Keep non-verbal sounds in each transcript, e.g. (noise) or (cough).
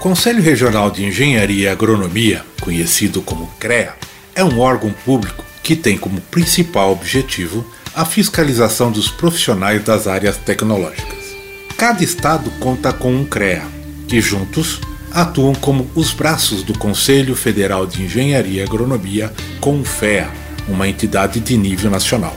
Conselho Regional de Engenharia e Agronomia, conhecido como CREA, é um órgão público que tem como principal objetivo a fiscalização dos profissionais das áreas tecnológicas. Cada estado conta com um CREA, que juntos atuam como os braços do Conselho Federal de Engenharia e Agronomia, CONFEA, uma entidade de nível nacional.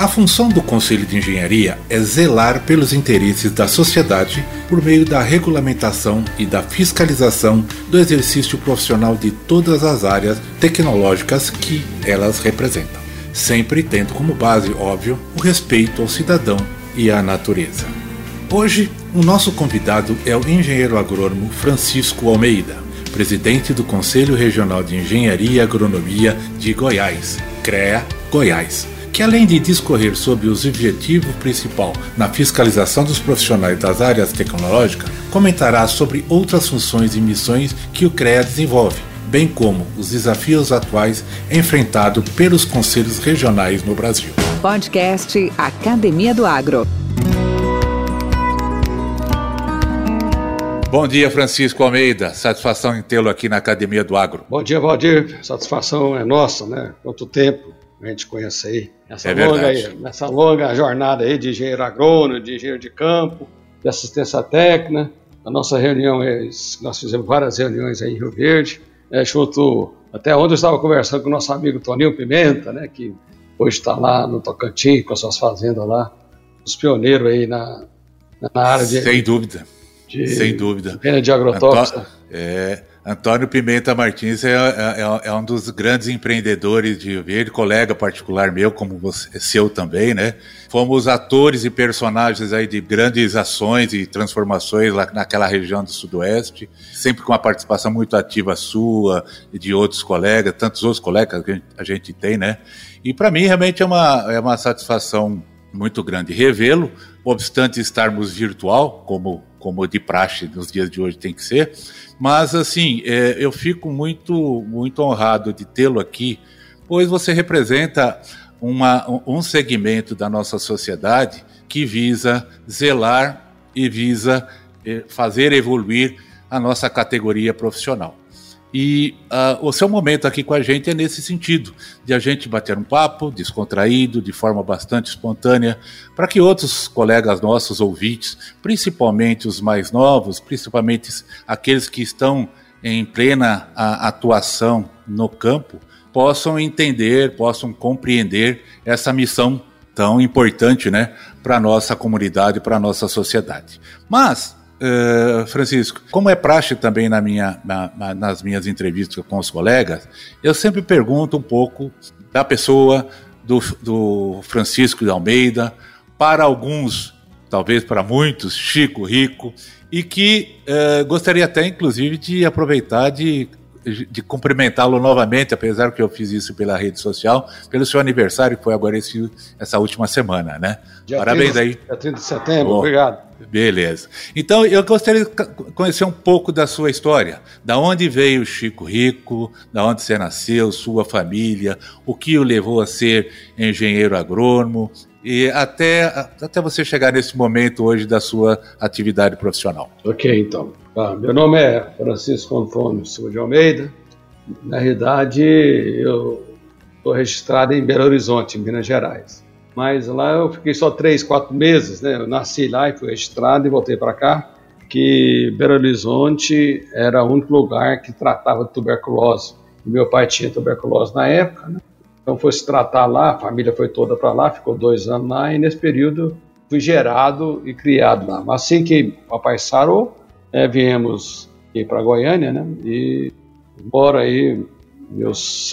A função do Conselho de Engenharia é zelar pelos interesses da sociedade por meio da regulamentação e da fiscalização do exercício profissional de todas as áreas tecnológicas que elas representam, sempre tendo como base, óbvio, o respeito ao cidadão e à natureza. Hoje, o nosso convidado é o engenheiro agrônomo Francisco Almeida, presidente do Conselho Regional de Engenharia e Agronomia de Goiás, CREA Goiás que além de discorrer sobre os objetivos principal na fiscalização dos profissionais das áreas tecnológicas, comentará sobre outras funções e missões que o CREA desenvolve, bem como os desafios atuais enfrentados pelos conselhos regionais no Brasil. Podcast Academia do Agro. Bom dia, Francisco Almeida. Satisfação em tê-lo aqui na Academia do Agro. Bom dia, Valdir. Satisfação é nossa, né? Quanto tempo a gente conhece aí. Nessa, é longa, aí, nessa longa jornada aí de engenheiro agrônomo, de engenheiro de campo, de assistência técnica. A nossa reunião, é, nós fizemos várias reuniões aí em Rio Verde, é, junto, até onde eu estava conversando com o nosso amigo Toninho Pimenta, né, que hoje está lá no Tocantins, com as suas fazendas lá, os pioneiros aí na, na área de... Sem dúvida, de, sem dúvida. De agrotóxica. É, Antônio Pimenta Martins é, é, é, um dos grandes empreendedores de Rio Verde, colega particular meu, como você, seu também, né? Fomos atores e personagens aí de grandes ações e transformações lá naquela região do Sudoeste, sempre com uma participação muito ativa sua e de outros colegas, tantos outros colegas que a gente tem, né? E para mim realmente é uma, é uma satisfação muito grande revê-lo, obstante estarmos virtual, como, como de praxe nos dias de hoje tem que ser, mas, assim, é, eu fico muito, muito honrado de tê-lo aqui, pois você representa uma, um segmento da nossa sociedade que visa zelar e visa é, fazer evoluir a nossa categoria profissional. E uh, o seu momento aqui com a gente é nesse sentido, de a gente bater um papo descontraído, de forma bastante espontânea, para que outros colegas nossos ouvintes, principalmente os mais novos, principalmente aqueles que estão em plena atuação no campo, possam entender, possam compreender essa missão tão importante né, para a nossa comunidade, para a nossa sociedade. Mas Uh, Francisco, como é praxe também na minha, na, na, nas minhas entrevistas com os colegas, eu sempre pergunto um pouco da pessoa do, do Francisco de Almeida, para alguns, talvez para muitos, Chico Rico, e que uh, gostaria até, inclusive, de aproveitar de de cumprimentá-lo novamente, apesar que eu fiz isso pela rede social, pelo seu aniversário, que foi agora esse, essa última semana, né? Dia Parabéns 30, aí. Dia 30 de setembro, obrigado. Beleza. Então, eu gostaria de conhecer um pouco da sua história. Da onde veio Chico Rico, da onde você nasceu, sua família, o que o levou a ser engenheiro agrônomo, e até, até você chegar nesse momento hoje da sua atividade profissional. Ok, então. Ah, meu nome é Francisco Antônio Silva de Almeida. Na realidade, eu estou registrado em Belo Horizonte, em Minas Gerais. Mas lá eu fiquei só três, quatro meses, né? Eu nasci lá e fui registrado e voltei para cá. Que Belo Horizonte era o único lugar que tratava de tuberculose. Meu pai tinha tuberculose na época, né? Então foi se tratar lá, a família foi toda para lá, ficou dois anos lá, e nesse período fui gerado e criado lá. Mas assim que o papai sarou, é, viemos aqui para Goiânia, né? E embora aí meus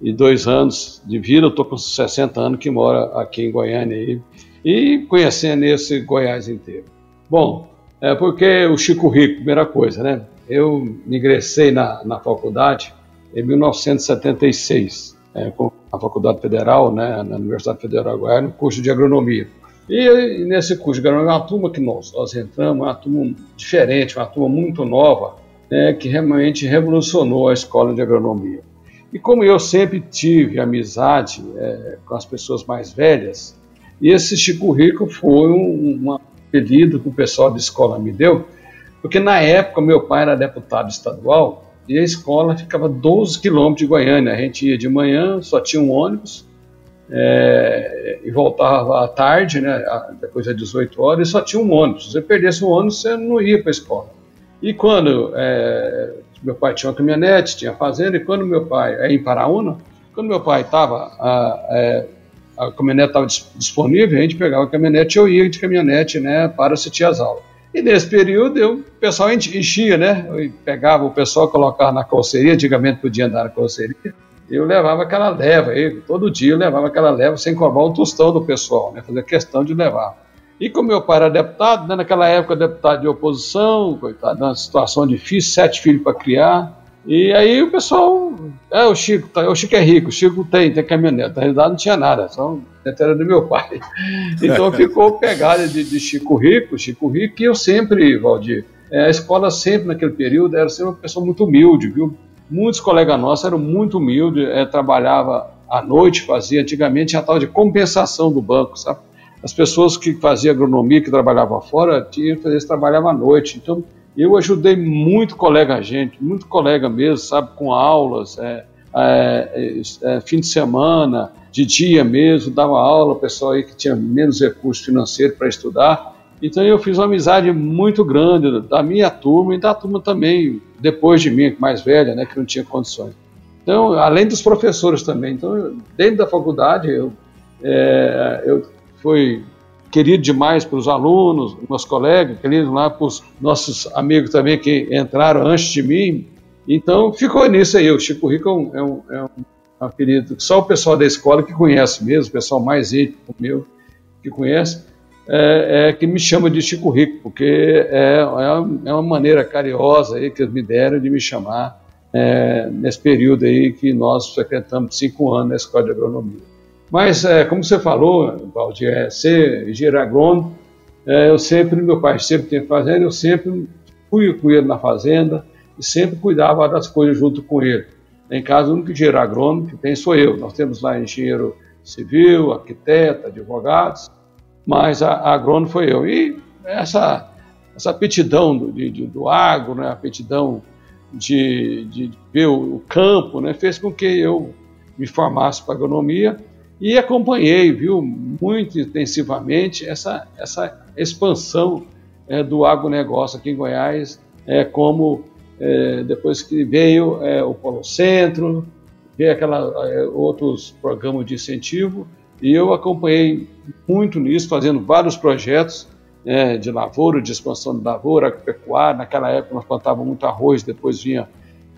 62 anos de vida, eu estou com 60 anos que mora aqui em Goiânia aí, e conhecendo esse Goiás inteiro. Bom, é porque o Chico Rico, primeira coisa, né? Eu ingressei na, na faculdade em 1976, é, com a Faculdade Federal, né, na Universidade Federal de Goiás, no curso de agronomia. E, e nesse curso de agronomia, uma turma que nós, nós entramos, uma turma diferente, uma turma muito nova, né, que realmente revolucionou a escola de agronomia. E como eu sempre tive amizade é, com as pessoas mais velhas, esse Chico Rico foi um, um apelido que o pessoal da escola me deu, porque na época meu pai era deputado estadual e a escola ficava 12 quilômetros de Goiânia. A gente ia de manhã, só tinha um ônibus, é, e voltava à tarde, né, depois das 18 horas, e só tinha um ônibus. Se você perdesse um ônibus, você não ia para a escola. E quando é, meu pai tinha uma caminhonete, tinha fazenda, e quando meu pai, é em Paraúna, quando meu pai estava, a, é, a caminhonete estava disponível, a gente pegava a caminhonete e eu ia de caminhonete né, para assistir as aulas. E nesse período eu, o pessoal enchia, né? Eu pegava o pessoal, colocava na calceria, antigamente podia andar na calceria, eu levava aquela leva, eu, todo dia eu levava aquela leva sem cobrar um tostão do pessoal, né? Fazia questão de levar. E como meu pai era deputado, né, naquela época deputado de oposição, coitado, numa situação difícil, sete filhos para criar. E aí o pessoal, é o Chico, tá, o Chico é rico, o Chico tem, tem caminhonete. Na realidade não tinha nada, só era do meu pai. (laughs) Então ficou pegada de, de, Chico Rico, Chico Rico, e eu sempre, Valdir, é, a escola sempre naquele período era sempre uma pessoa muito humilde, viu? Muitos colegas nossos eram muito humildes, é, trabalhava à noite, fazia, antigamente tinha tal de compensação do banco, sabe? As pessoas que faziam agronomia, que trabalhavam fora, tinham, eles trabalhavam à noite. Então, eu ajudei muito colega gente, muito colega mesmo, sabe, com aulas, é, é, é, fim de semana, de dia mesmo, dava aula, pessoal aí que tinha menos recurso financeiro para estudar. Então eu fiz uma amizade muito grande da minha turma e da turma também, depois de mim, mais velha, né, que não tinha condições. Então, além dos professores também. Então, dentro da faculdade, eu, é, eu foi querido demais pelos alunos, meus colegas, querido lá para os nossos amigos também que entraram antes de mim. Então ficou nisso aí. O Chico Rico é um, é um, é um apelido que só o pessoal da escola que conhece mesmo, o pessoal mais íntimo meu que conhece, é, é, que me chama de Chico Rico, porque é, é uma maneira carinhosa aí que eles me deram de me chamar é, nesse período aí que nós frequentamos cinco anos na Escola de Agronomia. Mas, é, como você falou, Valdir, é, ser engenheiro agrônomo, é, eu sempre, meu pai sempre tem fazenda, eu sempre fui com ele na fazenda e sempre cuidava das coisas junto com ele. Em casa, o único engenheiro agrônomo que tem sou eu. Nós temos lá engenheiro civil, arquiteto, advogados, mas a, a agrônomo foi eu. E essa, essa aptidão do, de, do agro, né, a aptidão de, de ver o, campo, né, fez com que eu me formasse para agronomia e acompanhei, viu, muito intensivamente essa, essa expansão é, do agronegócio aqui em Goiás, é, como é, depois que veio é, o Polo Centro, veio aquela, é, outros programas de incentivo, e eu acompanhei muito nisso, fazendo vários projetos é, de lavoura, de expansão de lavoura, agropecuária. Naquela época nós plantávamos muito arroz, depois vinha,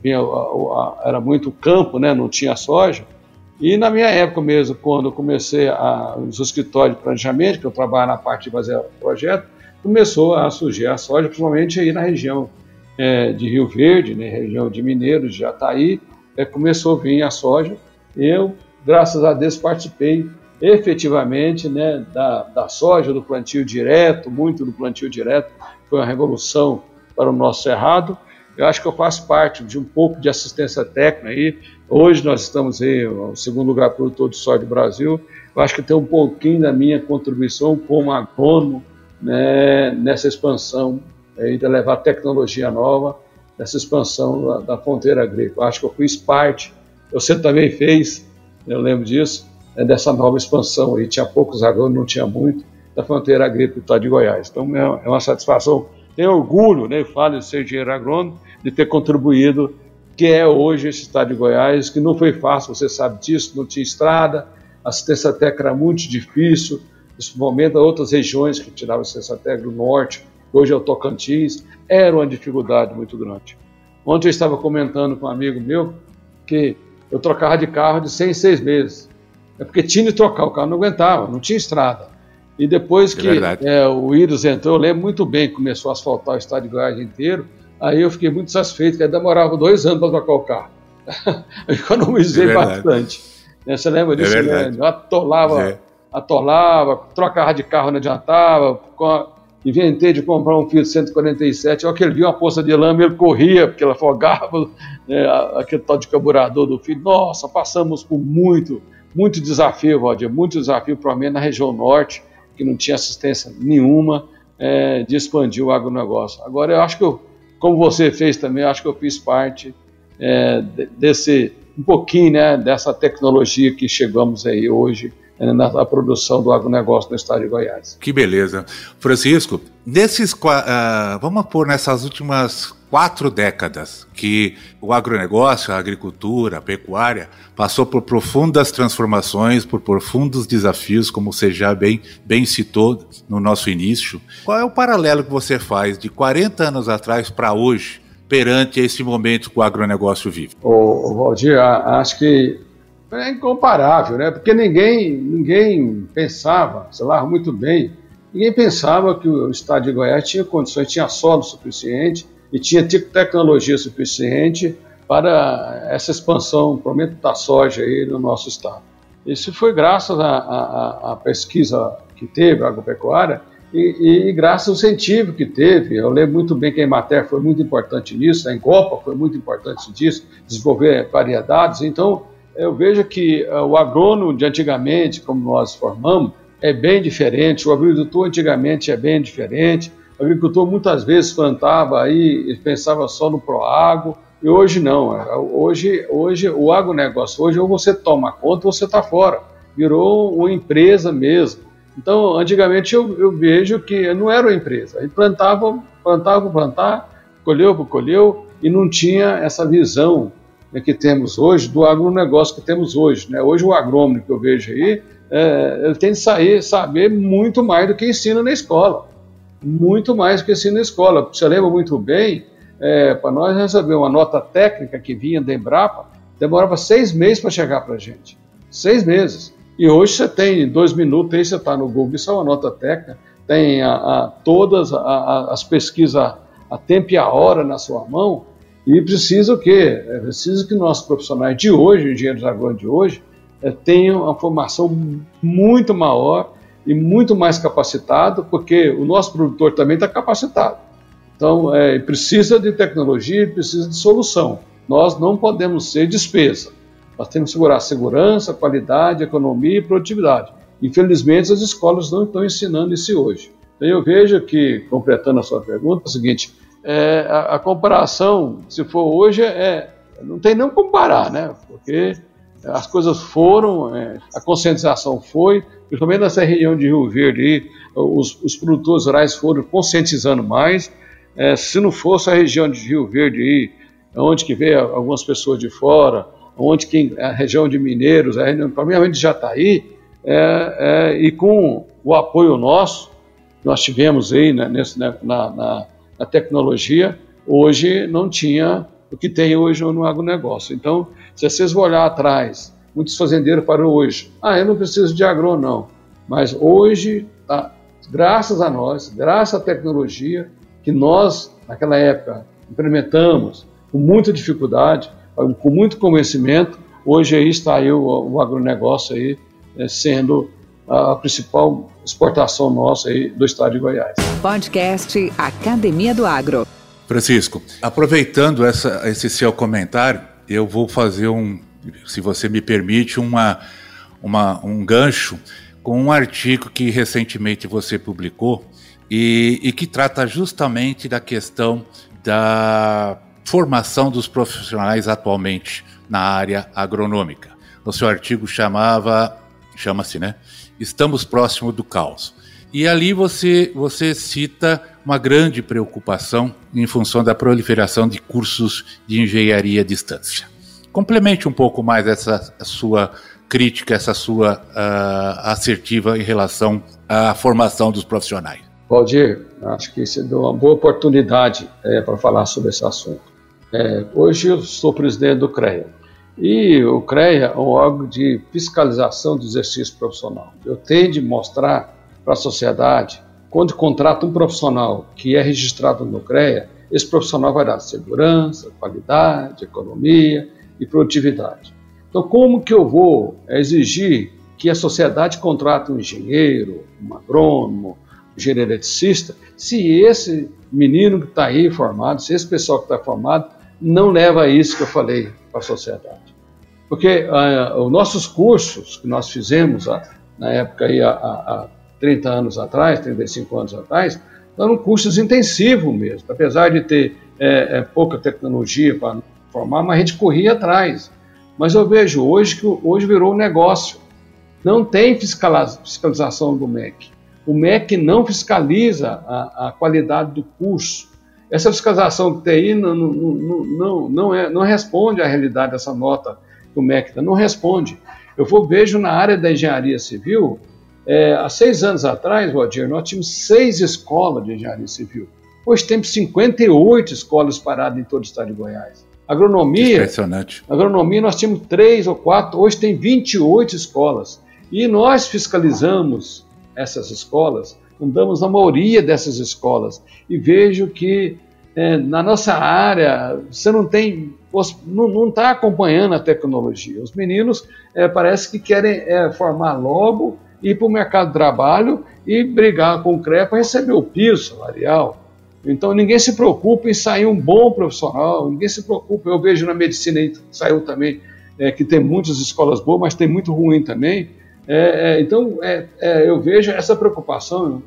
vinha a, a, era muito campo, né, não tinha soja. E na minha época mesmo, quando comecei a, os escritórios de planejamento, que eu trabalho na parte de fazer projeto, começou a surgir a soja, principalmente aí na região é, de Rio Verde, né, região de Mineiros, de Jataí, é, começou a vir a soja. Eu, graças a Deus, participei efetivamente né, da, da soja, do plantio direto, muito do plantio direto, foi uma revolução para o nosso cerrado. Eu acho que eu faço parte de um pouco de assistência técnica aí. Hoje nós estamos o segundo lugar produtor de soja do Brasil. Eu acho que tem um pouquinho da minha contribuição como agrônomo né, nessa expansão aí de levar tecnologia nova, nessa expansão da, da fronteira agrícola. Eu acho que eu fiz parte, você também fez, eu lembro disso, né, dessa nova expansão aí. Tinha poucos agrônomos, não tinha muito, da fronteira agrícola de Goiás. Então é, é uma satisfação tenho orgulho, né, falo de ser engenheiro agrônomo, de ter contribuído, que é hoje esse estado de Goiás, que não foi fácil, você sabe disso, não tinha estrada, assistência técnica era muito difícil, nesse momento outras regiões que tiravam assistência técnica do norte, hoje é o Tocantins, era uma dificuldade muito grande. Ontem eu estava comentando com um amigo meu que eu trocava de carro de seis em seis meses. É porque tinha de trocar, o carro não aguentava, não tinha estrada. E depois é que é, o Íris entrou, eu lembro muito bem, começou a asfaltar o estado de Goiás inteiro, aí eu fiquei muito satisfeito, que demorava dois anos para trocar o carro. (laughs) eu economizei é bastante. Né, você lembra disso? É né? Eu atolava, é. atolava, trocava de carro não adiantava, inventei de comprar um Fiat 147, eu aquele dia uma poça de lama, ele corria, porque ela afogava né, aquele tal de carburador do filho. Nossa, passamos por muito, muito desafio, Valdir, muito desafio para mim na região norte, que não tinha assistência nenhuma é, de expandir o agronegócio. Agora, eu acho que, eu, como você fez também, eu acho que eu fiz parte é, desse, um pouquinho, né, dessa tecnologia que chegamos aí hoje na produção do agronegócio no estado de Goiás. Que beleza. Francisco, nesses, uh, vamos pôr nessas últimas quatro décadas que o agronegócio, a agricultura, a pecuária passou por profundas transformações, por profundos desafios, como você já bem, bem citou no nosso início. Qual é o paralelo que você faz de 40 anos atrás para hoje, perante esse momento que o agronegócio vive? Ô, Valdir, acho que é incomparável, né? Porque ninguém, ninguém pensava, sei lá, muito bem, ninguém pensava que o estado de Goiás tinha condições, tinha solo suficiente e tinha tecnologia suficiente para essa expansão, provavelmente da soja aí no nosso estado. Isso foi graças à, pesquisa que teve, a agropecuária, e, e, graças ao incentivo que teve. Eu lembro muito bem que a Emater foi muito importante nisso, a Encopa foi muito importante disso, desenvolver variedades. Então, eu vejo que uh, o agrônomo de antigamente, como nós formamos, é bem diferente, o agricultor antigamente é bem diferente, o agricultor muitas vezes plantava aí e pensava só no proago, e hoje não, é, hoje, hoje o agronegócio, hoje ou você toma conta ou você está fora, virou uma empresa mesmo. Então, antigamente eu, eu vejo que não era uma empresa, ele plantava, plantava, plantar, colheu, colheu, e não tinha essa visão né, que temos hoje, do agronegócio que temos hoje. Né? Hoje o agrônomo que eu vejo aí, é, ele tem que sair, saber muito mais do que ensina na escola. Muito mais do que ensina na escola. Você lembra muito bem, é, para nós receber uma nota técnica que vinha da Embrapa, demorava seis meses para chegar para a gente. Seis meses. E hoje você tem dois minutos, aí você está no Google, isso é uma nota técnica, tem a, a, todas a, as pesquisas a tempo e a hora na sua mão, e precisa o quê? É preciso que nossos profissionais de hoje, engenheiros agrônomos de hoje, é, tenham uma formação muito maior e muito mais capacitado, porque o nosso produtor também está capacitado. Então, é, precisa de tecnologia, precisa de solução. Nós não podemos ser despesa. Nós temos que segurar segurança, qualidade, economia e produtividade. Infelizmente, as escolas não estão ensinando isso hoje. Então, eu vejo que, completando a sua pergunta, é o seguinte: é, a, a, comparação, se for hoje, é, não tem nem comparar, né? Porque as coisas foram, é, a conscientização foi, principalmente nessa região de Rio Verde, os, os produtores rurais foram conscientizando mais. É, se não fosse a região de Rio Verde, aí, onde que veio algumas pessoas de fora, onde que a região de Mineiros, a região, provavelmente de Jataí, é, é, e com o apoio nosso, nós tivemos aí né, nesse, né, na, na a tecnologia, hoje não tinha o que tem hoje no agronegócio. Então, se vocês vão olhar atrás, muitos fazendeiros param hoje, ah, eu não preciso de agro, não. Mas hoje, tá, graças a nós, graças à tecnologia, que nós, naquela época, implementamos com muita dificuldade, com muito conhecimento, hoje aí está aí o, o agronegócio aí, é, sendo a principal exportação nossa aí do estado de Goiás. Podcast Academia do Agro. Francisco, aproveitando essa, esse seu comentário, eu vou fazer um, se você me permite, uma, uma, um gancho com um artigo que recentemente você publicou e, e que trata justamente da questão da formação dos profissionais atualmente na área agronômica. O seu artigo chamava, chama-se, né? Estamos próximo do caos. E ali você, você cita uma grande preocupação em função da proliferação de cursos de engenharia à distância. Complemente um pouco mais essa sua crítica, essa sua uh, assertiva em relação à formação dos profissionais. Valdir, acho que você deu uma boa oportunidade é, para falar sobre esse assunto. É, hoje eu sou presidente do CREA, e o CREA é um órgão de fiscalização do exercício profissional. Eu tenho de mostrar para a sociedade, quando contrata um profissional que é registrado no CREA, esse profissional vai dar segurança, qualidade, economia, e produtividade. Então, como que eu vou exigir que a sociedade contrate um engenheiro, um agrônomo, um engenheiro eletricista, se esse menino que está aí formado, se esse pessoal que está formado, não leva isso que eu falei para a sociedade. Porque uh, os nossos cursos que nós fizemos uh, na época aí, há, há 30 anos atrás, 35 anos atrás, eram cursos intensivos mesmo. Apesar de ter é, é, pouca tecnologia para formar, mas a gente corria atrás. Mas eu vejo hoje que hoje virou um negócio. Não tem fiscalização do MEC. O MEC não fiscaliza a, a qualidade do curso. Essa fiscalização que tem aí não, não, não, não, não, é, não responde à realidade dessa nota que o MEC dá, não responde. Eu vou, vejo na área da engenharia civil, é, há seis anos atrás, Valdir, nós tínhamos seis escolas de engenharia civil. Hoje temos 58 escolas paradas em todo o estado de Goiás. Agronomia. Impressionante. Agronomia, nós tínhamos três ou quatro, hoje tem 28 escolas. E nós fiscalizamos essas escolas, andamos na maioria dessas escolas e vejo que é, na nossa área você não tem, não está acompanhando a tecnologia. Os meninos é, parece que querem é, formar logo, ir para o mercado de trabalho e brigar com o CREA para receber o piso salarial. Então ninguém se preocupa em sair um bom profissional, ninguém se preocupa. Eu vejo na medicina saiu também é, que tem muitas escolas boas, mas tem muito ruim também. É, é, então é, é, eu vejo essa preocupação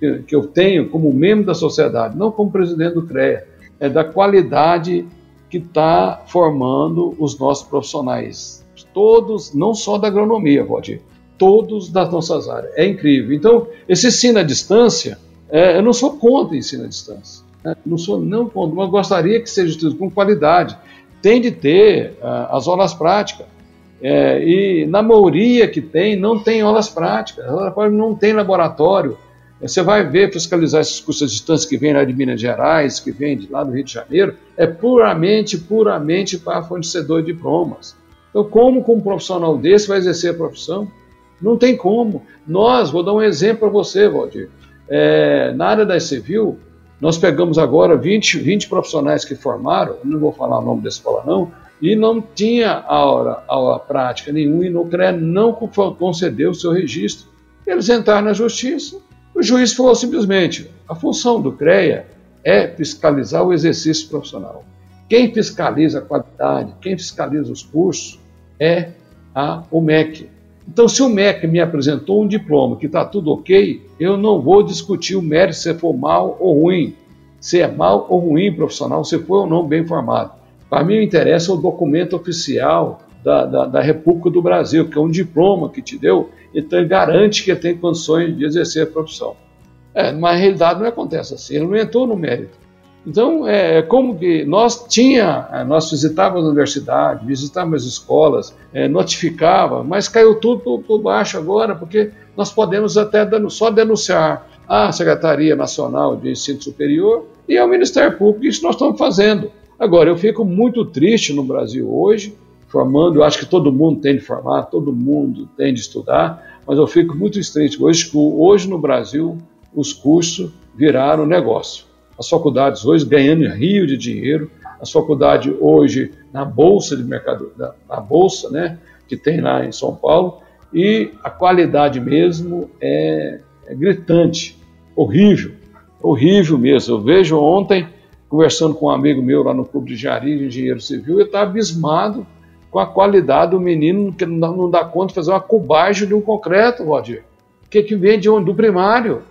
que, que, eu tenho como membro da sociedade, não como presidente do CREA, é da qualidade que está formando os nossos profissionais. Todos, não só da agronomia, Valdir, todos das nossas áreas. É incrível. Então, esse ensino à distância é, eu não sou contra ensino à distância. Né? Não sou não contra, mas gostaria que seja com qualidade. Tem de ter uh, as aulas práticas. É, e na maioria que tem, não tem aulas práticas. Não tem laboratório. Você vai ver, fiscalizar esses cursos à distância que vêm lá de Minas Gerais, que vêm de lá do Rio de Janeiro, é puramente, puramente para fornecedor de diplomas. Então, como com um profissional desse vai exercer a profissão? Não tem como. Nós, vou dar um exemplo para você, Valdir. É, na área da civil, nós pegamos agora 20, 20 profissionais que formaram, não vou falar o nome da escola não, e não tinha aula, aula prática nenhuma e no CREA não concedeu o seu registro. Eles entraram na justiça, o juiz falou simplesmente, a função do CREA é fiscalizar o exercício profissional. Quem fiscaliza a qualidade, quem fiscaliza os cursos é a OMEC, então, se o MEC me apresentou um diploma que está tudo ok, eu não vou discutir o mérito se for mal ou ruim, se é mal ou ruim profissional, se foi ou não bem formado. Para mim, interessa o documento oficial da, da, da, República do Brasil, que é um diploma que te deu, então ele garante que tem condições de exercer a profissão. É, mas na realidade não acontece assim, ele não entrou no mérito. Então, é, é como que nós tinha, é, nós visitávamos a universidade, visitávamos as escolas, é, notificava, mas caiu tudo por, por, baixo agora, porque nós podemos até só denunciar a Secretaria Nacional de Ensino Superior e ao Ministério Público, isso nós estamos fazendo. Agora, eu fico muito triste no Brasil hoje, formando, eu acho que todo mundo tem de formar, todo mundo tem de estudar, mas eu fico muito triste hoje que hoje no Brasil os cursos viraram negócio as faculdades hoje ganhando rio de dinheiro, as faculdades hoje na bolsa de mercado, na bolsa, né, que tem lá em São Paulo, e a qualidade mesmo é, é gritante, horrível, horrível mesmo. Eu vejo ontem conversando com um amigo meu lá no clube de engenharia, de engenheiro civil, eu estava abismado com a qualidade do menino que não dá conta de fazer uma cubagem de um concreto, Rodir. Que que vem de onde? Do primário.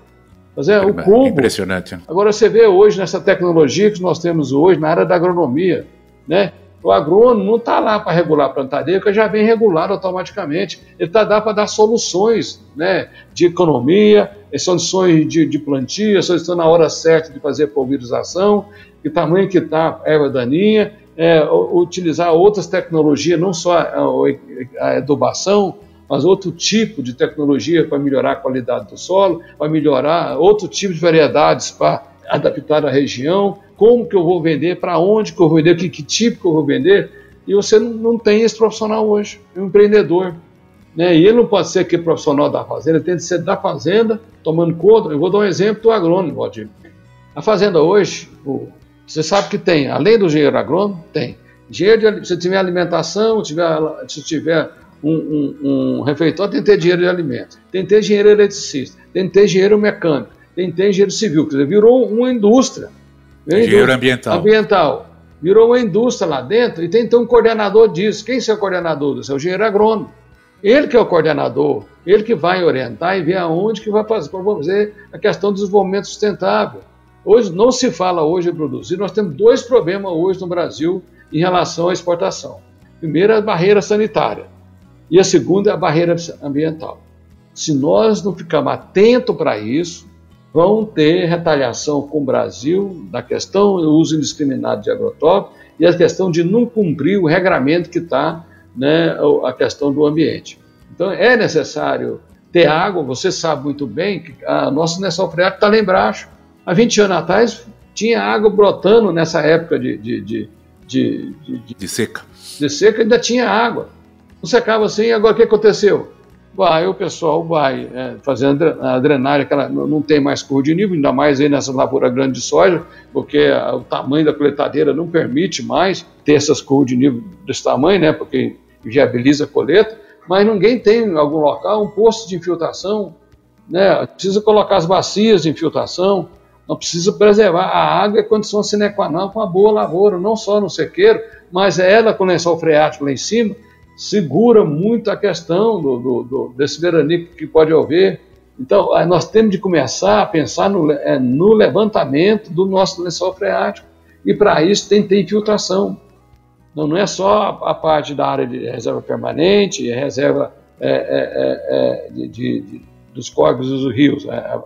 Mas é, o cubo. Impressionante. Agora você vê hoje nessa tecnologia que nós temos hoje na área da agronomia, né? O agrônomo não está lá para regular a plantadeira, que já vem regulado automaticamente. Ele está lá para dar soluções né, de economia, soluções de, de plantio, soluções na hora certa de fazer pulverização, que tamanho que está a erva daninha, é, utilizar outras tecnologias, não só a, a adubação, mas outro tipo de tecnologia para melhorar a qualidade do solo, para melhorar outro tipo de variedades para adaptar a região, como que eu vou vender, para onde que eu vou vender, que, que tipo que eu vou vender, e você não, não tem esse profissional hoje, é um empreendedor. Né? E ele não pode ser aquele profissional da fazenda, ele tem que ser da fazenda, tomando conta. Eu vou dar um exemplo do agrônomo, Valdir. A fazenda hoje, você sabe que tem, além do engenheiro agrônomo, tem Dinheiro de, se tiver alimentação, tiver, se tiver um, um, um refeitório, tem que ter dinheiro de alimento, tem que ter dinheiro eletricista, tem que ter dinheiro mecânico, tem que ter engenheiro civil. Quer dizer, virou uma indústria. Engenheiro ambiental. Ambiental. Virou uma indústria lá dentro e tem que ter um coordenador disso. Quem é o coordenador disso? É o engenheiro agrônomo. Ele que é o coordenador, ele que vai orientar e ver aonde que vai fazer, a questão do desenvolvimento sustentável. Hoje não se fala hoje em produzir, nós temos dois problemas hoje no Brasil em relação à exportação. Primeiro, a barreira sanitária e a segunda, a barreira ambiental. Se nós não ficarmos atentos para isso, vão ter retaliação com o Brasil na questão do uso indiscriminado de agrotóxicos e a questão de não cumprir o regramento que está, né, a questão do ambiente. Então é necessário ter água, você sabe muito bem que a nossa lençol freático está lá embaixo. Há 20 anos atrás tinha água brotando nessa época de, de, de, de, de, de seca. De seca ainda tinha água. Não secava assim, agora o que aconteceu? vai, o pessoal vai é, fazendo a drenagem, aquela, não tem mais cor de nível, ainda mais aí nessa lavoura grande de soja, porque a, o tamanho da coletadeira não permite mais ter essas cor de nível desse tamanho, né, porque viabiliza a coleta, mas ninguém tem em algum local um posto de infiltração, né, precisa colocar as bacias de infiltração, não precisa preservar a água é condição sine qua non com a boa lavoura, não só no sequeiro, mas ela com o lençol freático lá em cima, segura muito a questão do, do, do, desse veranico que pode haver. Então, nós temos de começar a pensar no, é, no levantamento do nosso lençol freático. E para isso tem que ter infiltração. Não, não é só a, parte da área de reserva permanente, reserva é, é, é, é de, de, de, dos córregos e dos rios. É,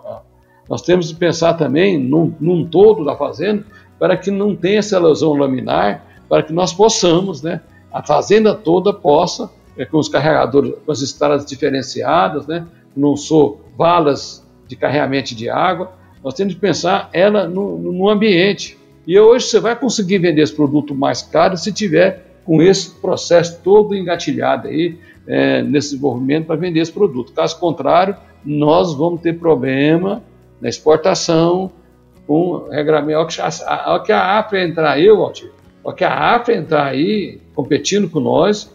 nós temos de pensar também num, num todo da fazenda para que não tenha essa erosão laminar, para que nós possamos, né, a fazenda toda possa, é, com os carregadores, com as estradas diferenciadas, né? não sou valas de carregamento de água, nós temos que pensar ela no, no ambiente. E hoje você vai conseguir vender esse produto mais caro se tiver com esse processo todo engatilhado aí, é, nesse desenvolvimento para vender esse produto. Caso contrário, nós vamos ter problema na exportação, com regramento. Ao que a AFA entrar aí, Walter, porque a AFA entrar aí, competindo com nós,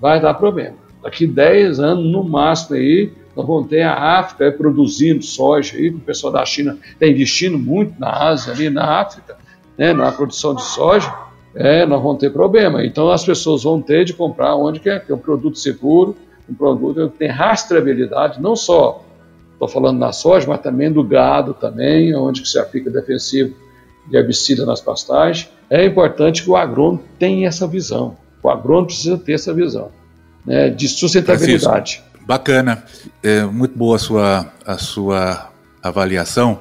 vai dar problema. Daqui 10 anos, no máximo, aí, nós vamos ter a África produzindo soja, aí, o pessoal da China está investindo muito na Ásia, ali na África, né, na produção de soja, é, nós vamos ter problema. Então as pessoas vão ter de comprar onde quer, que é um produto seguro, um produto que tem rastreabilidade, não só estou falando na soja, mas também do gado também, onde que se aplica defensivo de herbicida nas pastagens, é importante que o agrônomo tenha essa visão. O agrônomo precisa ter essa visão né, de sustentabilidade. Francisco, bacana, é muito boa a sua, a sua avaliação.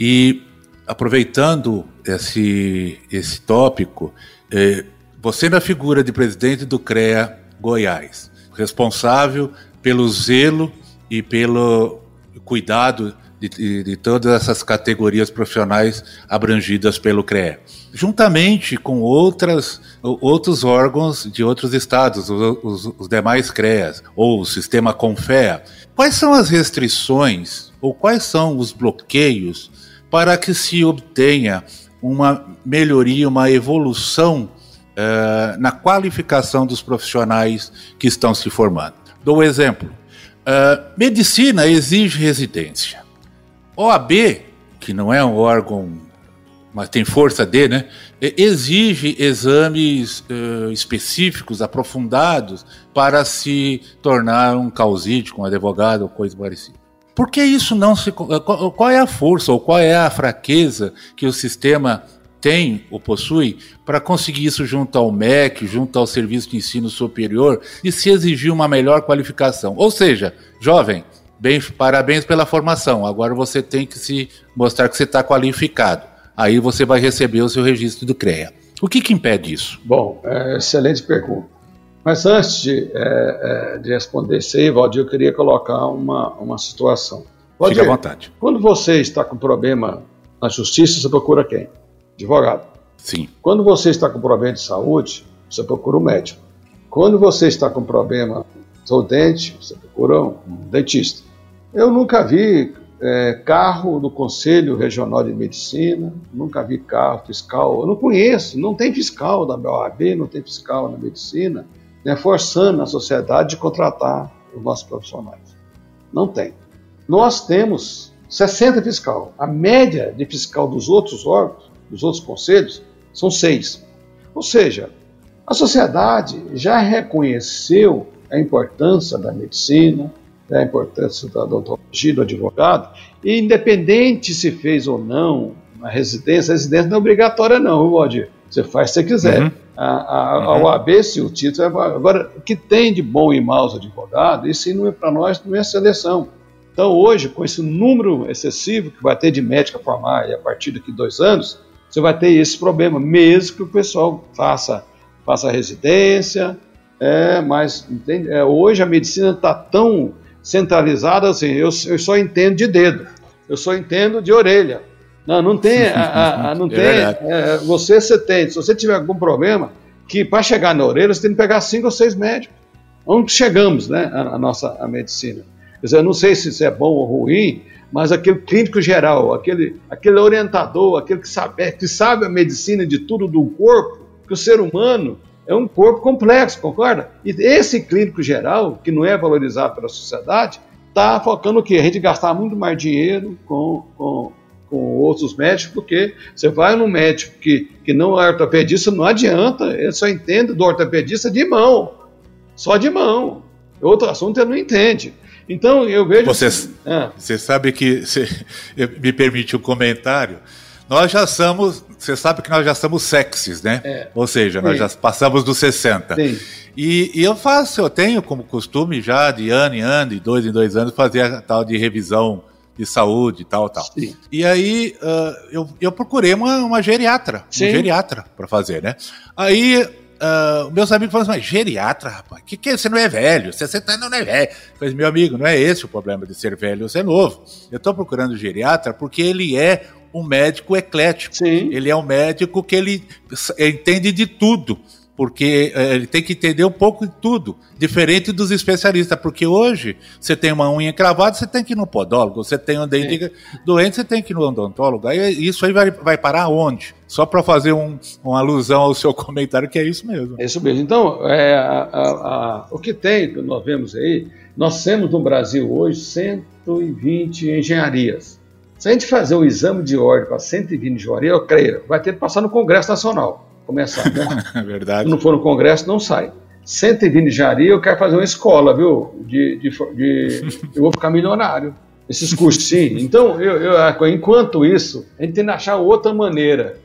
E aproveitando esse, esse tópico, é, você na figura de presidente do CREA Goiás, responsável pelo zelo e pelo cuidado de, de, de, todas essas categorias profissionais abrangidas pelo CREA, juntamente com outras, outros órgãos de outros estados, os, os, os demais CREAs, ou o sistema CONFEA. Quais são as restrições ou quais são os bloqueios para que se obtenha uma melhoria, uma evolução uh, na qualificação dos profissionais que estão se formando? Dou um exemplo. Uh, medicina exige residência. OAB, que não é um órgão, mas tem força de, né? Exige exames uh, específicos, aprofundados, para se tornar um causídico, um advogado ou coisa parecida. Por que isso não se. Qual é a força ou qual é a fraqueza que o sistema tem ou possui para conseguir isso junto ao MEC, junto ao Serviço de Ensino Superior, e se exigir uma melhor qualificação? Ou seja, jovem, Bem, parabéns pela formação. Agora você tem que se mostrar que você está qualificado. Aí você vai receber o seu registro do CREA. O que, que impede isso? Bom, é, excelente pergunta. Mas antes de, é, é, de responder isso aí, Valdir, eu queria colocar uma, uma situação. Valdir, Fique à vontade. Quando você está com problema na justiça, você procura quem? Advogado. Sim. Quando você está com problema de saúde, você procura um médico. Quando você está com problema do dente, você procura um dentista. Eu nunca vi é, carro do Conselho Regional de Medicina, nunca vi carro fiscal, eu não conheço, não tem fiscal da OAB, não tem fiscal na medicina, né, forçando a sociedade de contratar os nossos profissionais. Não tem. Nós temos 60 fiscal. A média de fiscal dos outros órgãos, dos outros conselhos, são seis. Ou seja, a sociedade já reconheceu a importância da medicina, né, a importância da odontologia, do advogado, e independente se fez ou não uma residência, a residência não é obrigatória não, Valdir. Você faz se quiser. Uhum. A, a, uhum. a OAB, se o título é... Agora, o que tem de bom e maus advogado, isso não é para nós, não é seleção. Então, hoje, com esse número excessivo que vai ter de médica formar e a partir daqui dois anos, você vai ter esse problema, mesmo que o pessoal faça, faça residência, é, mas entende? É, hoje a medicina está tão centralizada assim, eu, eu só entendo de dedo, eu só entendo de orelha. Não, não tem, a, a, a (laughs) não é tem. É, você, você tem, se você tiver algum problema, que para chegar na orelha você tem que pegar cinco ou seis médicos. Onde chegamos, né, a, a nossa a medicina? Quer dizer, eu não sei se isso é bom ou ruim, mas aquele clínico geral, aquele, aquele orientador, aquele que sabe, que sabe a medicina de tudo do corpo, que o ser humano é um corpo complexo, concorda? E esse clínico geral, que não é valorizado pela sociedade, está focando o quê? A gente gastar muito mais dinheiro com, com, com outros médicos, porque você vai num médico que, que não é ortopedista, não adianta, ele só entende do ortopedista de mão, só de mão. Outro assunto ele não entende. Então eu vejo. Você, ah. você sabe que. Você, (laughs) me permite um comentário. Nós já somos, você sabe que nós já somos sexys, né? É. Ou seja, Sim. nós já passamos dos 60. Sim. E, e, eu faço, eu tenho como costume já de ano em ano, de dois em dois anos, fazer a tal de revisão de saúde e tal, tal. Sim. E aí uh, eu, eu procurei uma, uma geriatra, Sim. um geriatra para fazer, né? Aí uh, meus amigos falam assim, mas geriatra, rapaz, que que é? Você não é velho, 60 anos não é velho. Mas, meu amigo, não é esse o problema de ser velho ou ser novo. Eu estou procurando geriatra porque ele é um médico eclético. Sim. Ele é um médico que ele entende de tudo porque é, ele tem que entender um pouco de tudo, diferente dos especialistas, porque hoje você tem uma unha cravada, você tem que ir no podólogo, você tem um dente é. doente, você tem que ir no odontólogo, aí isso aí vai, vai parar onde? Só para fazer um, uma alusão ao seu (laughs) comentário, que é isso mesmo. É isso mesmo. Então, é, a, a, a, o que tem, que nós vemos aí, nós temos no Brasil hoje 120 engenharias. Se a gente fazer o exame de ordem para 120 engenharias, eu creio, vai ter que passar no Congresso Nacional começar, (laughs) né? Verdade. Se não for no Congresso, não sai. 120 de engenharia, eu quero fazer uma escola, viu? De, de, de (laughs) eu vou ficar milionário. Esses custos, sim. Então, eu, eu, enquanto isso, a gente tem que achar outra maneira.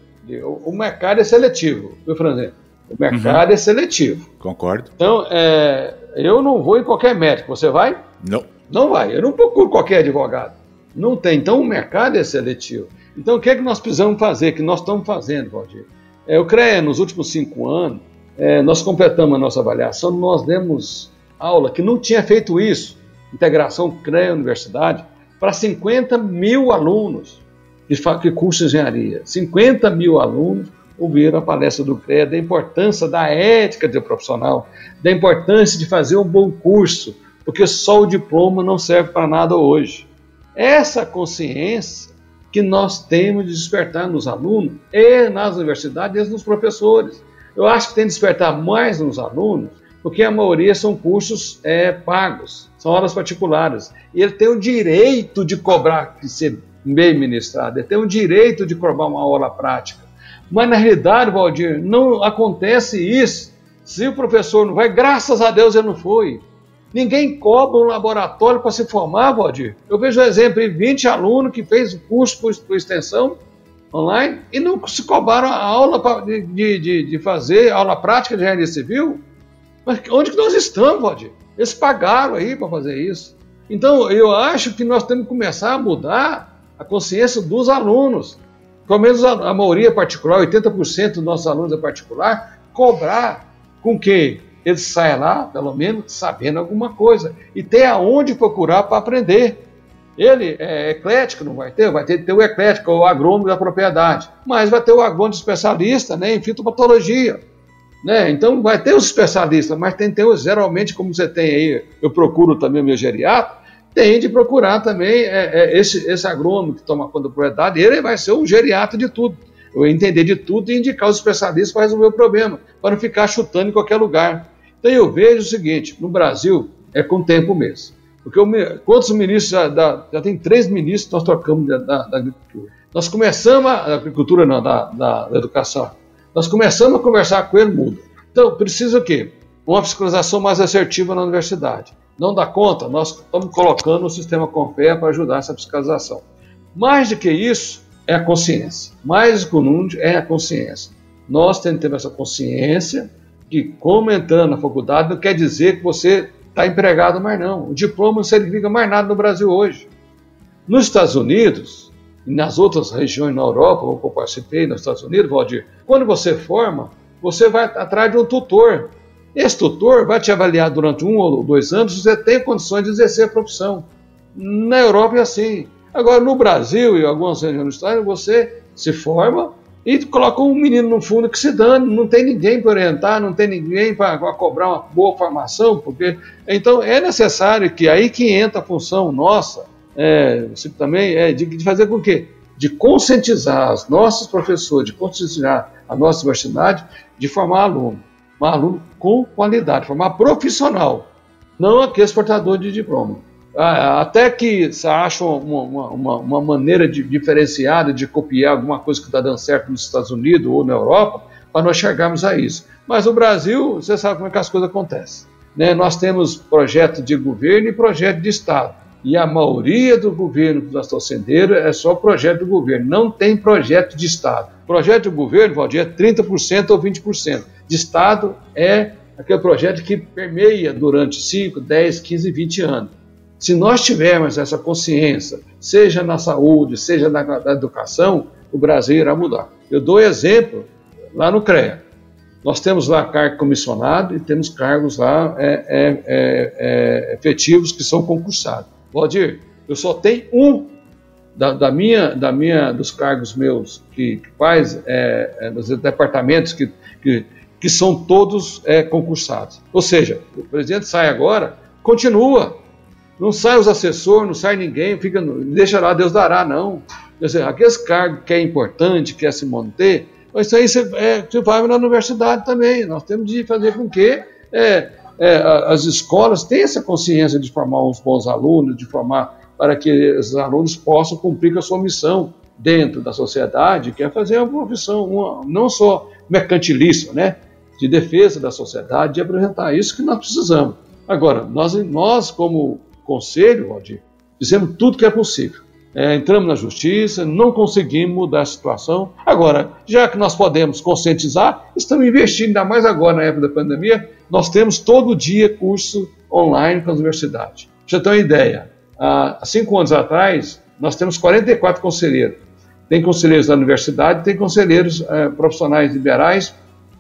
O, o mercado é seletivo, viu, Franzé? O mercado uhum. é seletivo. Concordo. Então, é, eu não vou em qualquer médico. Você vai? Não. Não vai. Eu não procuro qualquer advogado. Não tem. Então, o mercado é seletivo. Então, o que é que nós precisamos fazer? Que nós estamos fazendo, Valdir? É, CREA, nos últimos cinco anos, é, nós completamos a nossa avaliação, nós demos aula que não tinha feito isso, integração CREA-Universidade, para 50 mil alunos que, que cursam engenharia. 50 mil alunos ouviram a palestra do CREA da importância da ética do profissional, da importância de fazer um bom curso, porque só o diploma não serve para nada hoje. Essa consciência que nós temos de despertar nos alunos e nas universidades e nos professores. Eu acho que tem que despertar mais nos alunos, porque a maioria são cursos é, pagos, são aulas particulares. E ele tem o direito de cobrar, de ser bem ministrado, ele tem o direito de cobrar uma aula prática. Mas na realidade, Valdir, não acontece isso. Se o professor não vai, graças a Deus ele não foi. Ninguém cobra um laboratório para se formar, Valdir. Eu vejo o exemplo de 20 alunos que fez curso por, por extensão online e não se cobraram a aula pra, de, de, de, fazer aula prática de engenharia civil. Mas onde que nós estamos, Valdir? Eles pagaram aí para fazer isso. Então, eu acho que nós temos que começar a mudar a consciência dos alunos. Pelo menos a, a maioria particular, 80% dos nossos alunos é particular, cobrar com que ele sai lá, pelo menos, sabendo alguma coisa e tem aonde procurar para aprender. Ele é eclético, não vai ter? Vai ter, ter o eclético, o agrônomo da propriedade, mas vai ter o agrônomo especialista né, em fitopatologia. Né? Então vai ter os especialistas, mas tem que ter, geralmente, como você tem aí, eu procuro também o meu geriatra, tem de procurar também é, é, esse, esse agrônomo que toma conta da propriedade, ele vai ser o geriatra de tudo, eu entender de tudo e indicar os especialistas para resolver o problema, para não ficar chutando em qualquer lugar. Então eu vejo o seguinte, no Brasil é com tempo mesmo. Porque o, quantos ministros, já, da, já tem três ministros que nós trocamos da, da, da, agricultura. Nós começamos, a, agricultura não, da, da, educação, nós começamos a conversar com ele, muda. Então, precisa o quê? Uma fiscalização mais assertiva na universidade. Não dá conta? Nós estamos colocando o sistema Compé para ajudar essa fiscalização. Mais do que isso, é a consciência. Mais do que o número, é a consciência. Nós temos que ter essa consciência que, como entrando na faculdade, não quer dizer que você está empregado mais não. O diploma não significa mais nada no Brasil hoje. Nos Estados Unidos, e nas outras regiões na Europa, como eu participei nos Estados Unidos, Valdir, quando você forma, você vai atrás de um tutor. Esse tutor vai te avaliar durante um ou dois anos se você tem condições de exercer a profissão. Na Europa é assim. Agora, no Brasil e algumas regiões do Estado, você se forma e coloca um menino no fundo que se dane, não tem ninguém para orientar, não tem ninguém para cobrar uma boa formação, porque então é necessário que aí que entra a função nossa, é, também é de, de, fazer com que de conscientizar os nossos professores, de conscientizar a nossa universidade, de formar aluno, um aluno com qualidade, formar profissional, não aquele portador de diploma. Ah, até que você acha uma, uma, uma, maneira de, diferenciada de copiar alguma coisa que está dando certo nos Estados Unidos ou na Europa, para nós chegarmos a isso. Mas o Brasil, você sabe como é que as coisas acontecem. Né? Nós temos projeto de governo e projeto de Estado. E a maioria do governo que nós estamos acendendo é só projeto do governo, não tem projeto de Estado. Projeto do governo, Valdir, é 30% ou 20%. De Estado é aquele projeto que permeia durante 5, 10, 15, 20 anos. Se nós tivermos essa consciência, seja na saúde, seja na, na educação, o Brasil irá mudar. Eu dou exemplo lá no CREA. Nós temos lá cargo comissionado e temos cargos lá é, é, é, é, efetivos que são concursados. Valdir, eu só tenho um da, da, minha, da minha, dos cargos meus que, que faz é, é, nos departamentos que, que, que são todos concursados. Ou seja, o presidente sai agora, continua não sai os assessores, não sai ninguém, fica, deixa lá, Deus dará, não. Quer dizer, aqueles cargos que é importante, quer se manter, mas isso aí você, é, você vai na universidade também. Nós temos de fazer com que é, é, as escolas tenham essa consciência de formar uns bons alunos, de formar para que esses alunos possam cumprir com a sua missão dentro da sociedade, que é fazer uma profissão uma, não só mercantilista, né, de defesa da sociedade, de apresentar isso que nós precisamos. Agora, nós, nós como conselho, Valdir, dizendo tudo que é possível. É, entramos na justiça, não conseguimos mudar a situação. Agora, já que nós podemos conscientizar, estamos investindo, ainda mais agora na época da pandemia, nós temos todo dia curso online com a universidade. Pra você uma ideia, há cinco anos atrás, nós temos 44 conselheiros. Tem conselheiros da universidade, tem conselheiros é, profissionais liberais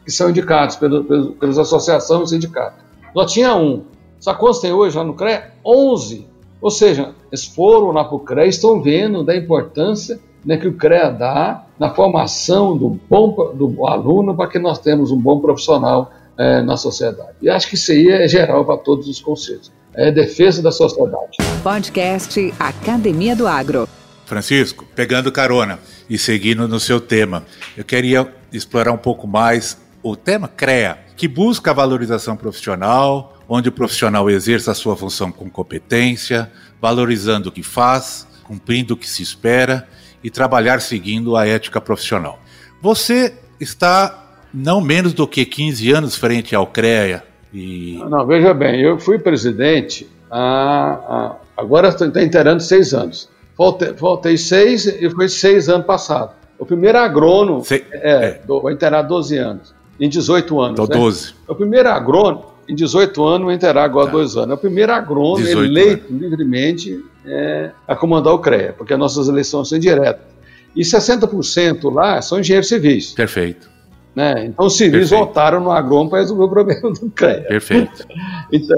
que são indicados pelo, pelo, pelas associações e sindicatos. Nós tinha um, Quantos tem hoje lá no CREA? 11. Ou seja, eles foram lá para o CREA e estão vendo da importância né, que o CREA dá na formação do bom do aluno para que nós tenhamos um bom profissional é, na sociedade. E acho que isso aí é geral para todos os conselhos. É defesa da sociedade. Podcast Academia do Agro. Francisco, pegando carona e seguindo no seu tema, eu queria explorar um pouco mais o tema CREA, que busca a valorização profissional, onde o profissional exerça a sua função com competência, valorizando o que faz, cumprindo o que se espera e trabalhar seguindo a ética profissional. Você está não menos do que 15 anos frente ao CREA e... Não, veja bem, eu fui presidente há, há agora está inteirando seis anos. Voltei, voltei, seis e foi seis anos passado. O primeiro agrônomo Se... é, é. Do, vai inteirar 12 anos, em 18 anos. Então, né? 12. O primeiro agrônomo, em 18 anos, vai inteirar agora tá. dois anos. É o primeiro agrônomo eleito anos. livremente é, a comandar o CREA, porque as nossas eleições são diretas. E 60% lá são engenheiros civis. Perfeito. Né? Então os civis Perfeito. votaram no agrônomo para resolver o problema do CREA. Perfeito. (laughs) então...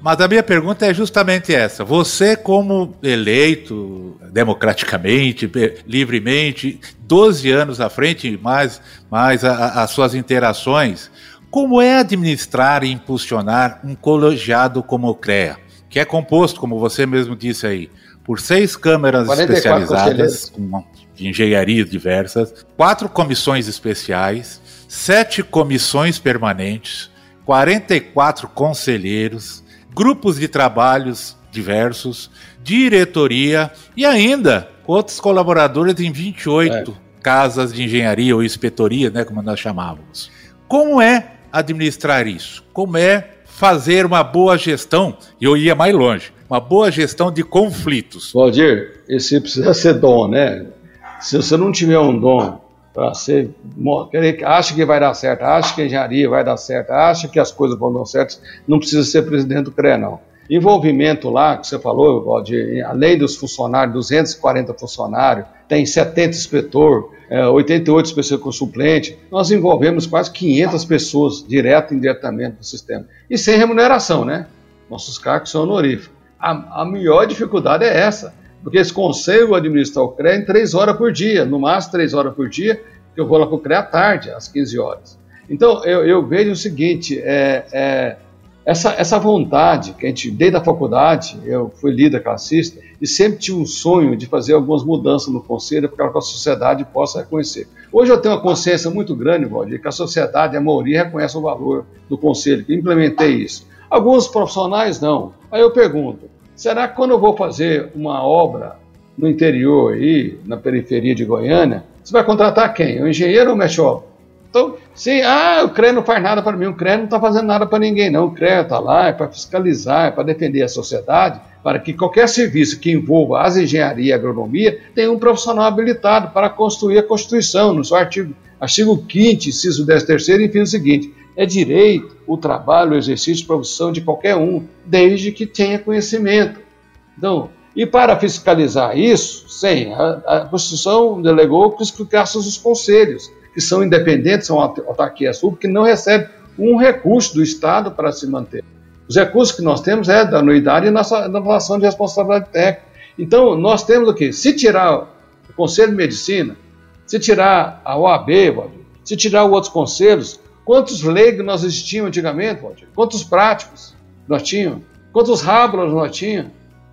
Mas a minha pergunta é justamente essa. Você, como eleito democraticamente, livremente, 12 anos à frente, mais, mais as suas interações como é administrar e impulsionar um colegiado como o CREA, que é composto, como você mesmo disse aí, por seis câmeras especializadas de engenharia diversas, quatro comissões especiais, sete comissões permanentes, 44 conselheiros, grupos de trabalhos diversos, diretoria e ainda outros colaboradores em 28 é. casas de engenharia ou inspetoria, né, como nós chamávamos. Como é administrar isso? Como é fazer uma boa gestão? E eu ia mais longe, uma boa gestão de conflitos. Valdir, esse precisa ser dom, né? Se você não tiver um dom para ser, acha que vai dar certo, acha que a engenharia vai dar certo, acha que as coisas vão dar certo, não precisa ser presidente do CRE, não. Envolvimento lá, que você falou, além dos funcionários, 240 funcionários, tem 70 inspetor, é, 88 inspetor com suplente, nós envolvemos quase 500 pessoas, direto e indiretamente no sistema. E sem remuneração, né? Nossos cargos são honoríficos. A, a maior dificuldade é essa, porque esse conselho administrar o CREA em três horas por dia, no máximo três horas por dia, que eu vou lá para o CREA à tarde, às 15 horas. Então, eu, eu vejo o seguinte, é, é essa, essa vontade que a gente, desde a faculdade, eu fui líder classista e sempre tive um sonho de fazer algumas mudanças no conselho para que a sociedade possa reconhecer. Hoje eu tenho uma consciência muito grande, Valdir, que a sociedade, a maioria, reconhece o valor do conselho, que implementei isso. Alguns profissionais não. Aí eu pergunto, será que quando eu vou fazer uma obra no interior aí, na periferia de Goiânia, você vai contratar quem? O engenheiro ou o mechó? Então, sim, ah, o CREA não faz nada para mim, o CREA não está fazendo nada para ninguém, não. O CREA está lá é para fiscalizar, é para defender a sociedade, para que qualquer serviço que envolva as engenharia e agronomia tenha um profissional habilitado para construir a Constituição, no seu artigo, artigo 5 inciso 13 terceiro, enfim, o seguinte, é direito o trabalho, o exercício de profissão de qualquer um, desde que tenha conhecimento. Então, e para fiscalizar isso, sim, a, a Constituição delegou que explicasse os conselhos que são independentes, são autarquias públicas, que não recebem um recurso do Estado para se manter. Os recursos que nós temos é da anuidade e nossa relação de responsabilidade técnica. Então, nós temos o quê? Se tirar o Conselho de Medicina, se tirar a OAB, se tirar outros conselhos, quantos leigos nós existíamos antigamente, Valdir? Quantos práticos nós tínhamos? Quantos rábulos nós tínhamos?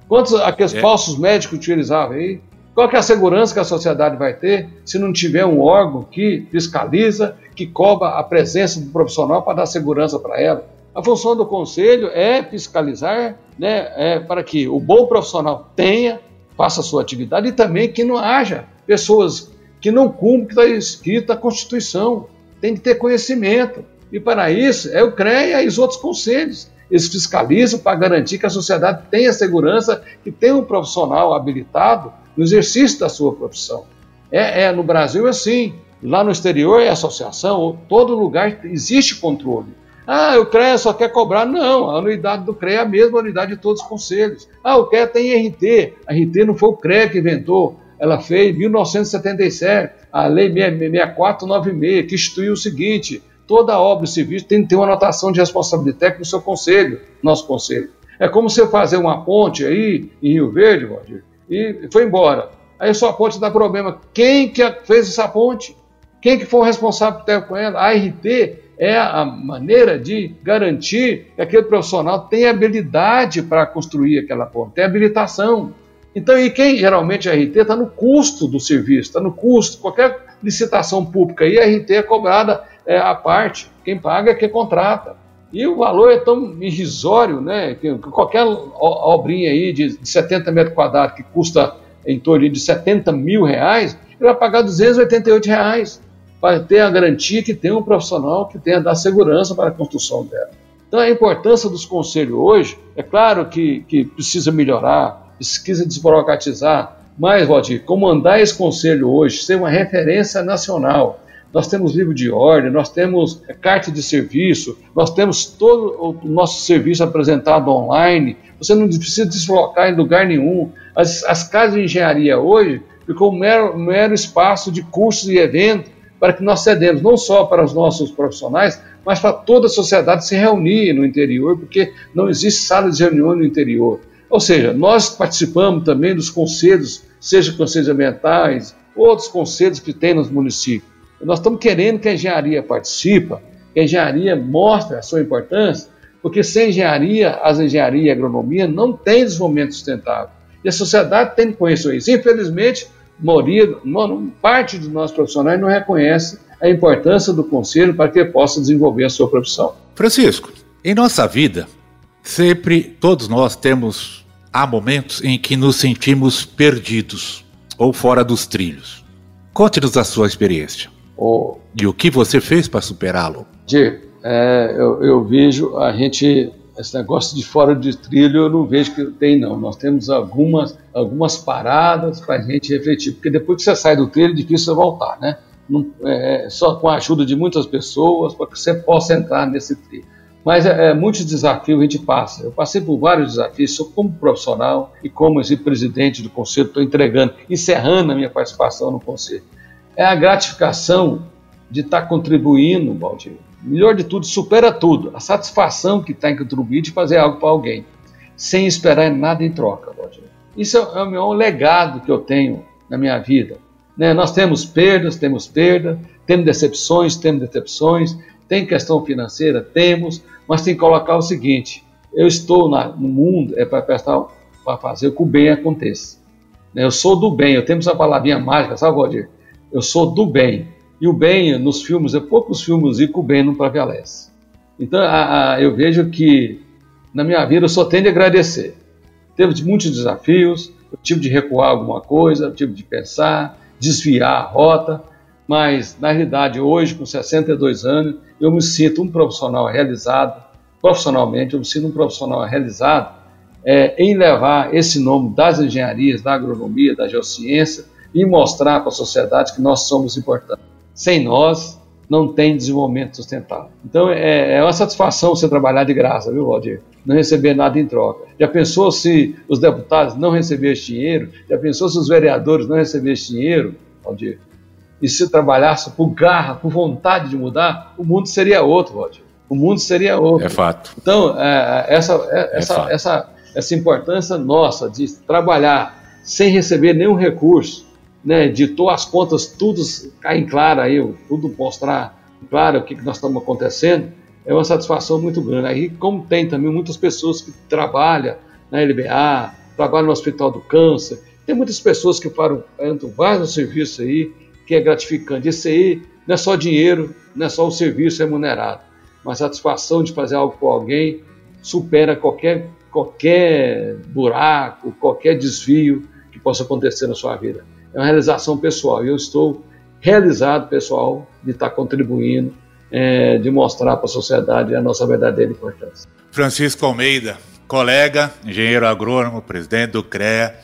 Quantos aqueles é. falsos médicos utilizavam aí? Qual é a segurança que a sociedade vai ter se não tiver um órgão que fiscaliza, que cobra a presença do profissional para dar segurança para ela? A função do conselho é fiscalizar né, é, para que o bom profissional tenha, faça a sua atividade e também que não haja pessoas que não cumprem o que está escrito na Constituição. Tem que ter conhecimento. E para isso é o CREA e os outros conselhos. Eles fiscalizam para garantir que a sociedade tenha segurança, que tenha um profissional habilitado no exercício da sua profissão. É, é no Brasil é assim, lá no exterior é associação, todo lugar existe controle. Ah, o CREA só quer cobrar. Não, a anuidade do CREA é a mesma anuidade de todos os conselhos. Ah, o CREA tem RT. A RT não foi o CREA que inventou. Ela fez em 1977, a Lei 6496, que instituiu o seguinte: toda obra civil tem que ter uma anotação de responsabilidade técnica no seu conselho, nosso conselho. É como você fazer uma ponte aí em Rio Verde, Valdir, e foi embora. Aí sua ponte dá problema. Quem que fez essa ponte? Quem que foi o responsável por ter com ela? A RT é a maneira de garantir que aquele profissional tem habilidade para construir aquela ponte, tem habilitação. Então, e quem geralmente a RT está no custo do serviço, está no custo, qualquer licitação pública aí, a RT é cobrada é, à parte, quem paga é quem contrata. E o valor é tão irrisório, né? Que qualquer obrinha aí de 70 metros quadrados que custa em torno de 70 mil reais, ele vai pagar 288 reais para ter a garantia que tem um profissional que tenha dar segurança para a construção dela. Então a importância dos conselhos hoje, é claro que, que precisa melhorar, precisa desburocratizar, mas, Valdir, comandar esse conselho hoje, ser uma referência nacional, nós temos livro de ordem, nós temos carta de serviço, nós temos todo o nosso serviço apresentado online. Você não precisa deslocar em lugar nenhum. As, as casas de engenharia hoje ficou um mero, mero espaço de cursos e eventos para que nós cedemos não só para os nossos profissionais, mas para toda a sociedade se reunir no interior, porque não existe sala de reunião no interior. Ou seja, nós participamos também dos conselhos, seja conselhos ambientais, outros conselhos que tem nos municípios. Nós estamos querendo que a engenharia participe, que a engenharia mostre a sua importância, Porque sem engenharia, as engenharia e agronomia não têm desenvolvimento sustentável. E a sociedade tem que conhecer isso. Infelizmente, maioria, parte dos nossos profissionais não reconhece a importância do conselho para que possa desenvolver a sua profissão. Francisco, em nossa vida, sempre todos nós temos há momentos em que nos sentimos perdidos ou fora dos trilhos. Conte-nos a sua experiência. E o que você fez para superá-lo? Diego, é, eu, eu, vejo a gente, esse negócio de fora de trilho, eu não vejo que tem, não. Nós temos algumas, algumas paradas para a gente refletir, porque depois que você sai do trilho, é difícil voltar, né? Não, é, só com a ajuda de muitas pessoas para que você possa entrar nesse trilho. Mas é, é, muitos desafios a gente passa. Eu passei por vários desafios, sou como profissional e como esse presidente do conselho, estou entregando, encerrando a minha participação no conselho. É a gratificação de estar tá contribuindo, Valdir. Melhor de tudo, supera tudo. A satisfação que está em contribuir de fazer algo para alguém, sem esperar nada em troca, Valdir. Isso é, é o meu legado que eu tenho na minha vida. Né? Nós temos perdas, temos perda, temos decepções, temos decepções, tem questão financeira? Temos, mas tem que colocar o seguinte: eu estou na, no mundo é para prestar, para fazer que o bem aconteça. Né? Eu sou do bem, eu tenho essa palavrinha mágica, sabe, Valdir? Eu sou do bem. E o bem, nos filmes, é poucos filmes e o bem não prevalece. Então, a, a, eu vejo que na minha vida eu só tenho de agradecer. Teve muitos desafios, eu tive de recuar alguma coisa, tive de pensar, desviar a rota, mas na realidade hoje, com 62 anos, eu me sinto um profissional realizado, profissionalmente, eu me sinto um profissional realizado é, em levar esse nome das engenharias, da agronomia, da geociência e mostrar para a sociedade que nós somos importantes. Sem nós, não tem desenvolvimento sustentável. Então é, é uma satisfação você trabalhar de graça, viu, Valdir? Não receber nada em troca. Já pensou se os deputados não receberem esse dinheiro? Já pensou se os vereadores não receberem esse dinheiro, Valdir? e se trabalhasse por garra, por vontade de mudar, o mundo seria outro, Roger. O mundo seria outro. É fato. Então, é, essa, é, essa, fato. essa, essa importância nossa de trabalhar sem receber nenhum recurso, né, todas as contas, tudo cair claro aí, tudo mostrar claro o que, que nós estamos acontecendo, é uma satisfação muito grande. Aí, como tem também muitas pessoas que trabalham na LBA, trabalham no Hospital do Câncer, tem muitas pessoas que falam, entram vários serviços aí, que é gratificante. Isso aí não é só dinheiro, não é só o serviço remunerado, mas a satisfação de fazer algo por alguém supera qualquer, qualquer buraco, qualquer desvio que possa acontecer na sua vida. É uma realização pessoal e eu estou realizado, pessoal, de estar contribuindo, é, de mostrar para a sociedade a nossa verdadeira importância. Francisco Almeida, colega, engenheiro agrônomo, presidente do CREA,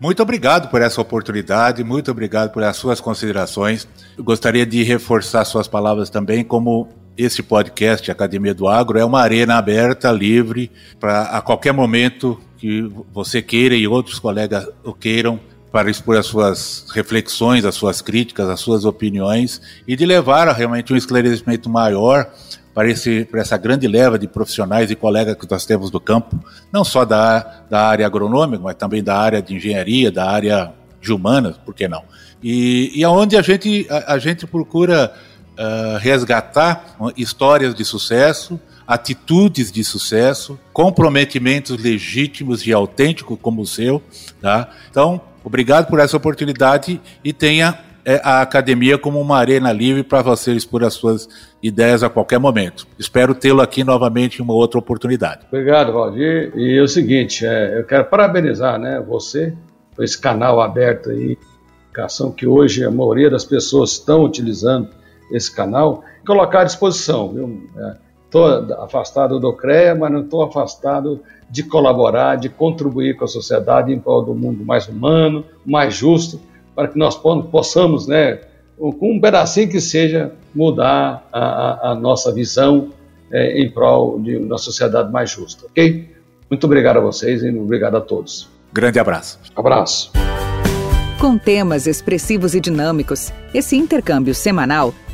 muito obrigado por essa oportunidade, muito obrigado por as suas considerações. Eu gostaria de reforçar suas palavras também, como esse podcast Academia do Agro é uma arena aberta, livre, para a qualquer momento que você queira e outros colegas o queiram, para expor as suas reflexões, as suas críticas, as suas opiniões e de levar realmente um esclarecimento maior para, esse, para essa grande leva de profissionais e colegas que nós temos do campo, não só da, da área agronômica, mas também da área de engenharia, da área de humanas, por que não? E, e aonde a gente, a, a gente procura uh, resgatar histórias de sucesso, atitudes de sucesso, comprometimentos legítimos e autênticos como o seu, tá? Então, obrigado por essa oportunidade e tenha é a academia como uma arena livre para você expor as suas ideias a qualquer momento. Espero tê-lo aqui novamente em uma outra oportunidade. Obrigado, Valdir. E é o seguinte, é, eu quero parabenizar né, você por esse canal aberto aí, educação que hoje a maioria das pessoas estão utilizando esse canal, colocar à disposição. Estou é, afastado do CREA, mas não estou afastado de colaborar, de contribuir com a sociedade em prol do mundo mais humano, mais justo, para que nós possamos, né, com um pedacinho que seja, mudar a, a nossa visão é, em prol de uma sociedade mais justa, ok? Muito obrigado a vocês e obrigado a todos. Grande abraço. Abraço. Com temas expressivos e dinâmicos, esse intercâmbio semanal